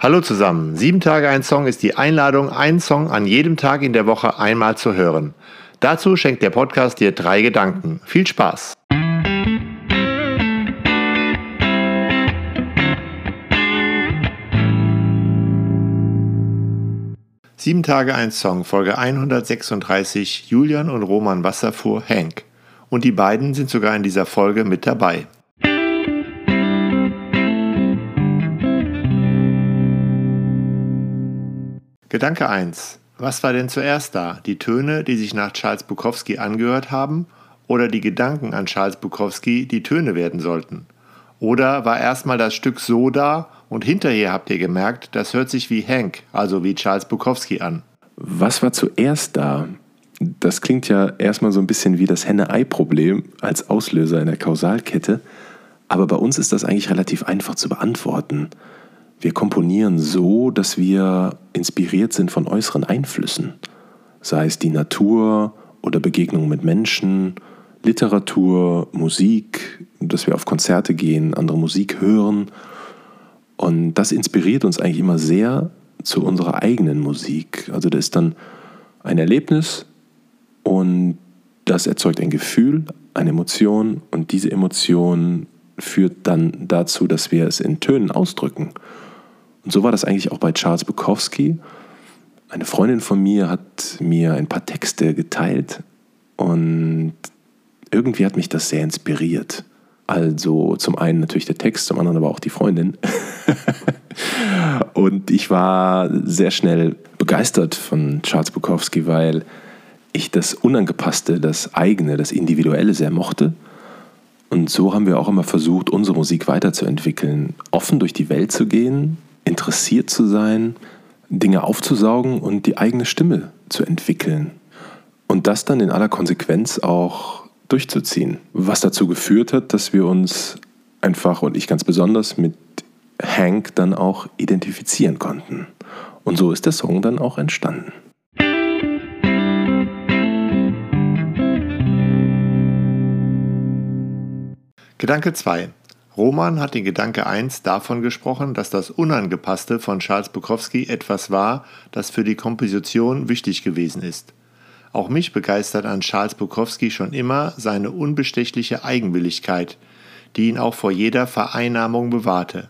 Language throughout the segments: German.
Hallo zusammen. Sieben Tage ein Song ist die Einladung, einen Song an jedem Tag in der Woche einmal zu hören. Dazu schenkt der Podcast dir drei Gedanken. Viel Spaß! Sieben Tage ein Song, Folge 136, Julian und Roman Wasserfuhr, Hank. Und die beiden sind sogar in dieser Folge mit dabei. Gedanke 1. Was war denn zuerst da? Die Töne, die sich nach Charles Bukowski angehört haben, oder die Gedanken an Charles Bukowski, die Töne werden sollten? Oder war erstmal das Stück so da und hinterher habt ihr gemerkt, das hört sich wie Hank, also wie Charles Bukowski an? Was war zuerst da? Das klingt ja erstmal so ein bisschen wie das Henne-Ei-Problem als Auslöser in der Kausalkette, aber bei uns ist das eigentlich relativ einfach zu beantworten. Wir komponieren so, dass wir inspiriert sind von äußeren Einflüssen, sei es die Natur oder Begegnungen mit Menschen, Literatur, Musik, dass wir auf Konzerte gehen, andere Musik hören. Und das inspiriert uns eigentlich immer sehr zu unserer eigenen Musik. Also das ist dann ein Erlebnis und das erzeugt ein Gefühl, eine Emotion und diese Emotion führt dann dazu, dass wir es in Tönen ausdrücken. Und so war das eigentlich auch bei Charles Bukowski. Eine Freundin von mir hat mir ein paar Texte geteilt und irgendwie hat mich das sehr inspiriert. Also zum einen natürlich der Text, zum anderen aber auch die Freundin. und ich war sehr schnell begeistert von Charles Bukowski, weil ich das Unangepasste, das eigene, das Individuelle sehr mochte. Und so haben wir auch immer versucht, unsere Musik weiterzuentwickeln, offen durch die Welt zu gehen, interessiert zu sein, Dinge aufzusaugen und die eigene Stimme zu entwickeln. Und das dann in aller Konsequenz auch durchzuziehen. Was dazu geführt hat, dass wir uns einfach und ich ganz besonders mit Hank dann auch identifizieren konnten. Und so ist der Song dann auch entstanden. Gedanke 2. Roman hat in Gedanke 1 davon gesprochen, dass das Unangepasste von Charles Bukowski etwas war, das für die Komposition wichtig gewesen ist. Auch mich begeistert an Charles Bukowski schon immer seine unbestechliche Eigenwilligkeit, die ihn auch vor jeder Vereinnahmung bewahrte.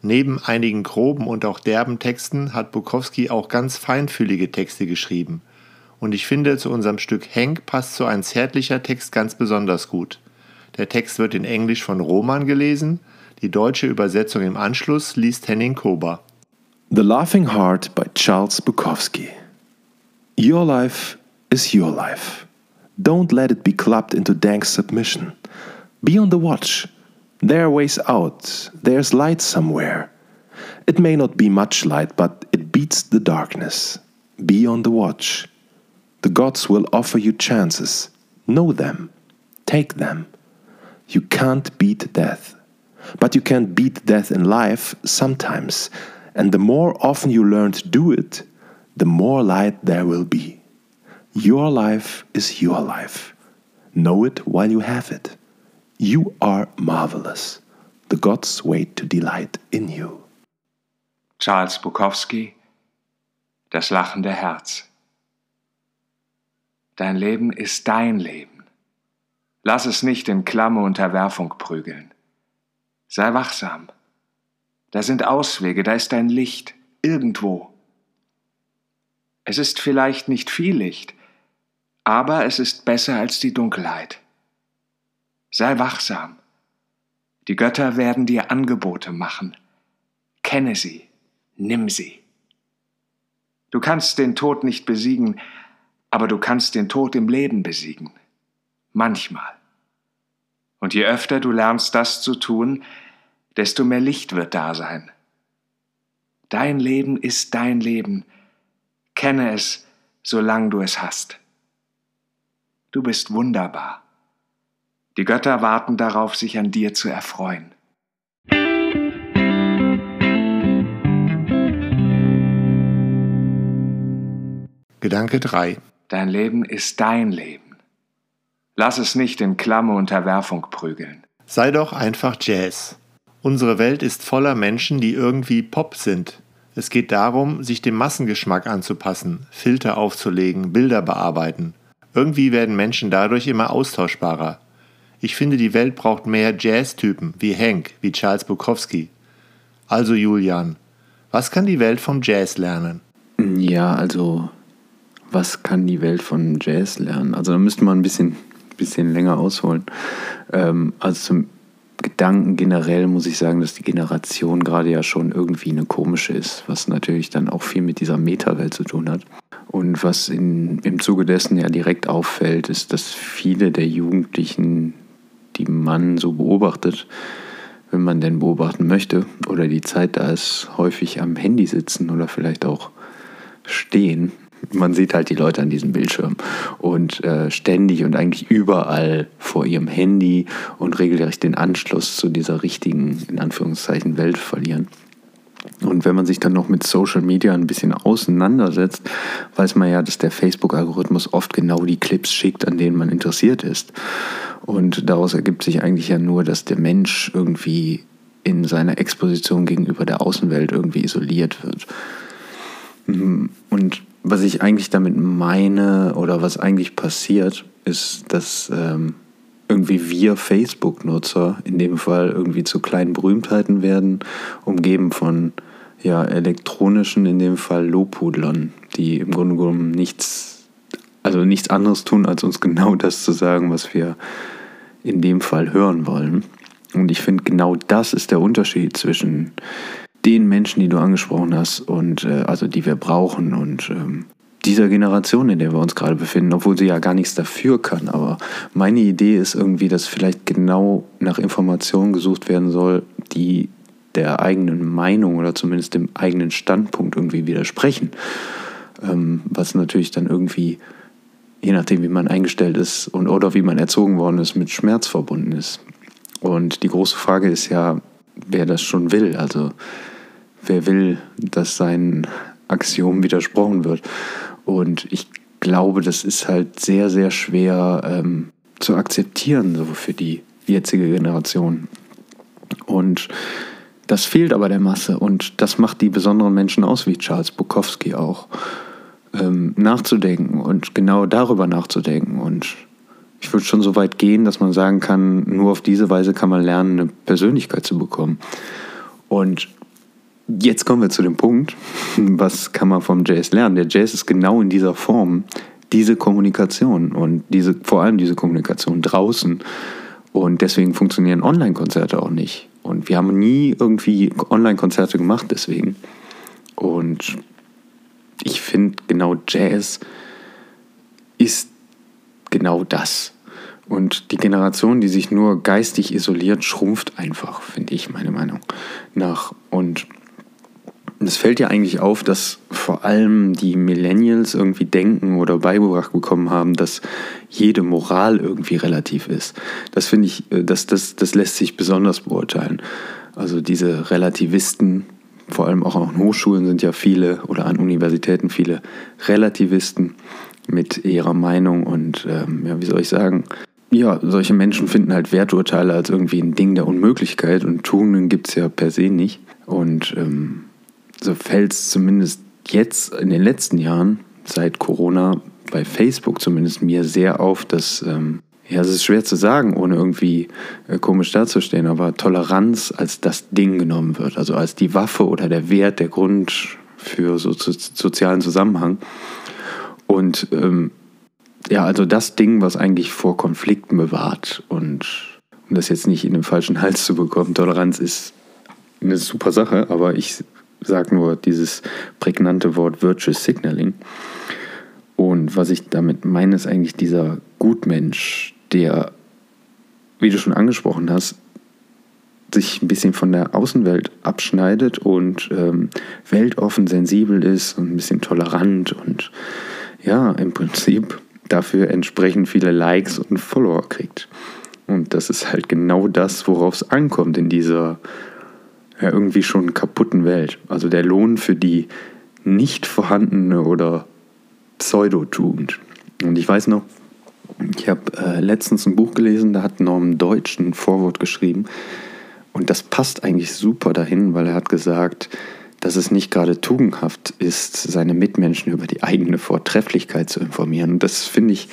Neben einigen groben und auch derben Texten hat Bukowski auch ganz feinfühlige Texte geschrieben. Und ich finde, zu unserem Stück Henk passt so ein zärtlicher Text ganz besonders gut. Der Text wird in Englisch von Roman gelesen, die deutsche Übersetzung im Anschluss liest Henning Kober. The Laughing Heart by Charles Bukowski. Your life is your life. Don't let it be clubbed into dank submission. Be on the watch. There are ways out. There's light somewhere. It may not be much light, but it beats the darkness. Be on the watch. The gods will offer you chances. Know them. Take them. You can't beat death. But you can beat death in life sometimes. And the more often you learn to do it, the more light there will be. Your life is your life. Know it while you have it. You are marvelous. The gods wait to delight in you. Charles Bukowski Das lachende Herz. Dein Leben ist dein Leben. Lass es nicht in klamme Unterwerfung prügeln. Sei wachsam. Da sind Auswege, da ist ein Licht, irgendwo. Es ist vielleicht nicht viel Licht, aber es ist besser als die Dunkelheit. Sei wachsam. Die Götter werden dir Angebote machen. Kenne sie, nimm sie. Du kannst den Tod nicht besiegen, aber du kannst den Tod im Leben besiegen manchmal. Und je öfter du lernst das zu tun, desto mehr Licht wird da sein. Dein Leben ist dein Leben. Kenne es, solange du es hast. Du bist wunderbar. Die Götter warten darauf, sich an dir zu erfreuen. Gedanke 3. Dein Leben ist dein Leben. Lass es nicht in klamme Unterwerfung prügeln. Sei doch einfach Jazz. Unsere Welt ist voller Menschen, die irgendwie Pop sind. Es geht darum, sich dem Massengeschmack anzupassen, Filter aufzulegen, Bilder bearbeiten. Irgendwie werden Menschen dadurch immer austauschbarer. Ich finde, die Welt braucht mehr Jazz-Typen wie Hank, wie Charles Bukowski. Also Julian, was kann die Welt vom Jazz lernen? Ja, also was kann die Welt von Jazz lernen? Also da müsste man ein bisschen, bisschen länger ausholen. Ähm, also zum Gedanken generell muss ich sagen, dass die Generation gerade ja schon irgendwie eine komische ist, was natürlich dann auch viel mit dieser Meta-Welt zu tun hat. Und was in, im Zuge dessen ja direkt auffällt, ist, dass viele der Jugendlichen die man so beobachtet, wenn man denn beobachten möchte oder die Zeit da ist, häufig am Handy sitzen oder vielleicht auch stehen. Man sieht halt die Leute an diesem Bildschirm und äh, ständig und eigentlich überall vor ihrem Handy und regelrecht den Anschluss zu dieser richtigen, in Anführungszeichen, Welt verlieren. Und wenn man sich dann noch mit Social Media ein bisschen auseinandersetzt, weiß man ja, dass der Facebook-Algorithmus oft genau die Clips schickt, an denen man interessiert ist. Und daraus ergibt sich eigentlich ja nur, dass der Mensch irgendwie in seiner Exposition gegenüber der Außenwelt irgendwie isoliert wird. Mhm. Und was ich eigentlich damit meine oder was eigentlich passiert, ist, dass ähm, irgendwie wir Facebook-Nutzer in dem Fall irgendwie zu kleinen Berühmtheiten werden, umgeben von ja, elektronischen, in dem Fall Lobhudlern, die im Grunde genommen nichts, also nichts anderes tun, als uns genau das zu sagen, was wir in dem Fall hören wollen. Und ich finde, genau das ist der Unterschied zwischen den Menschen, die du angesprochen hast, und äh, also die wir brauchen und ähm, dieser Generation, in der wir uns gerade befinden, obwohl sie ja gar nichts dafür kann. Aber meine Idee ist irgendwie, dass vielleicht genau nach Informationen gesucht werden soll, die der eigenen Meinung oder zumindest dem eigenen Standpunkt irgendwie widersprechen. Ähm, was natürlich dann irgendwie je nachdem, wie man eingestellt ist und oder wie man erzogen worden ist, mit Schmerz verbunden ist. Und die große Frage ist ja, wer das schon will. Also wer will, dass sein Axiom widersprochen wird. Und ich glaube, das ist halt sehr, sehr schwer ähm, zu akzeptieren, so für die jetzige Generation. Und das fehlt aber der Masse und das macht die besonderen Menschen aus, wie Charles Bukowski auch ähm, nachzudenken und genau darüber nachzudenken. Und ich würde schon so weit gehen, dass man sagen kann, nur auf diese Weise kann man lernen, eine Persönlichkeit zu bekommen. Und jetzt kommen wir zu dem Punkt, was kann man vom Jazz lernen? Der Jazz ist genau in dieser Form diese Kommunikation und diese, vor allem diese Kommunikation draußen. Und deswegen funktionieren Online-Konzerte auch nicht. Und wir haben nie irgendwie Online-Konzerte gemacht deswegen. Und ich finde genau Jazz ist genau das. Und die Generation, die sich nur geistig isoliert, schrumpft einfach, finde ich, meine Meinung nach. Und es fällt ja eigentlich auf, dass vor allem die Millennials irgendwie denken oder beigebracht bekommen haben, dass jede Moral irgendwie relativ ist. Das finde ich, äh, das, das, das lässt sich besonders beurteilen. Also diese Relativisten, vor allem auch an Hochschulen sind ja viele oder an Universitäten viele Relativisten mit ihrer Meinung und ähm, ja, wie soll ich sagen, ja, solche Menschen finden halt Werturteile als irgendwie ein Ding der Unmöglichkeit und Tugenden gibt es ja per se nicht. Und ähm, so fällt es zumindest jetzt in den letzten Jahren, seit Corona, bei Facebook zumindest mir sehr auf, dass ähm, ja, es ist schwer zu sagen, ohne irgendwie äh, komisch dazustehen, aber Toleranz als das Ding genommen wird, also als die Waffe oder der Wert, der Grund für so, so sozialen Zusammenhang. Und ähm, ja, also das Ding, was eigentlich vor Konflikten bewahrt und um das jetzt nicht in den falschen Hals zu bekommen, Toleranz ist eine super Sache, aber ich sage nur dieses prägnante Wort Virtuous Signaling. Und was ich damit meine, ist eigentlich dieser Gutmensch, der, wie du schon angesprochen hast, sich ein bisschen von der Außenwelt abschneidet und ähm, weltoffen, sensibel ist und ein bisschen tolerant und ja, im Prinzip dafür entsprechend viele Likes und Follower kriegt. Und das ist halt genau das, worauf es ankommt in dieser ja, irgendwie schon kaputten Welt. Also der Lohn für die nicht vorhandene oder Pseudotugend. Und ich weiß noch, ich habe äh, letztens ein Buch gelesen, da hat Norman Deutsch ein Vorwort geschrieben. Und das passt eigentlich super dahin, weil er hat gesagt, dass es nicht gerade tugendhaft ist, seine Mitmenschen über die eigene Vortrefflichkeit zu informieren. Und das finde ich,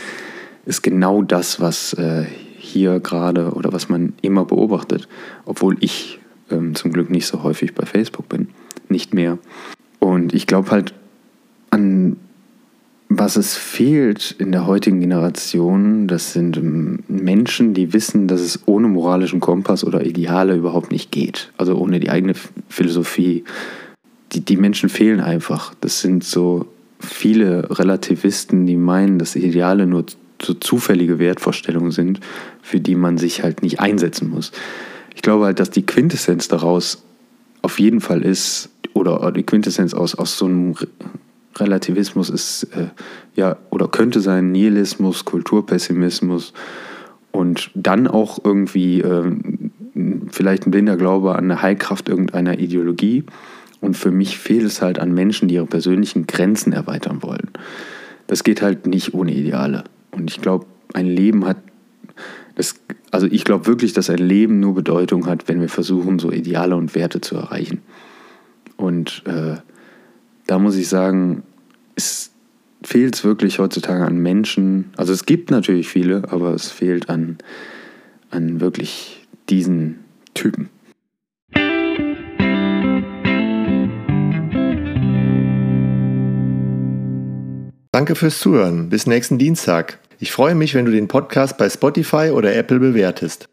ist genau das, was äh, hier gerade oder was man immer beobachtet, obwohl ich ähm, zum Glück nicht so häufig bei Facebook bin, nicht mehr. Und ich glaube halt an was es fehlt in der heutigen Generation, das sind ähm, Menschen, die wissen, dass es ohne moralischen Kompass oder Ideale überhaupt nicht geht. Also ohne die eigene Philosophie. Die, die Menschen fehlen einfach. Das sind so viele Relativisten, die meinen, dass Ideale nur so zufällige Wertvorstellungen sind, für die man sich halt nicht einsetzen muss. Ich glaube halt, dass die Quintessenz daraus auf jeden Fall ist, oder die Quintessenz aus, aus so einem Relativismus ist, äh, ja, oder könnte sein Nihilismus, Kulturpessimismus und dann auch irgendwie äh, vielleicht ein blinder Glaube an eine Heilkraft irgendeiner Ideologie. Und für mich fehlt es halt an Menschen, die ihre persönlichen Grenzen erweitern wollen. Das geht halt nicht ohne Ideale. Und ich glaube, ein Leben hat, das, also ich glaube wirklich, dass ein Leben nur Bedeutung hat, wenn wir versuchen, so Ideale und Werte zu erreichen. Und äh, da muss ich sagen, es fehlt es wirklich heutzutage an Menschen. Also es gibt natürlich viele, aber es fehlt an, an wirklich diesen Typen. Danke fürs Zuhören. Bis nächsten Dienstag. Ich freue mich, wenn du den Podcast bei Spotify oder Apple bewertest.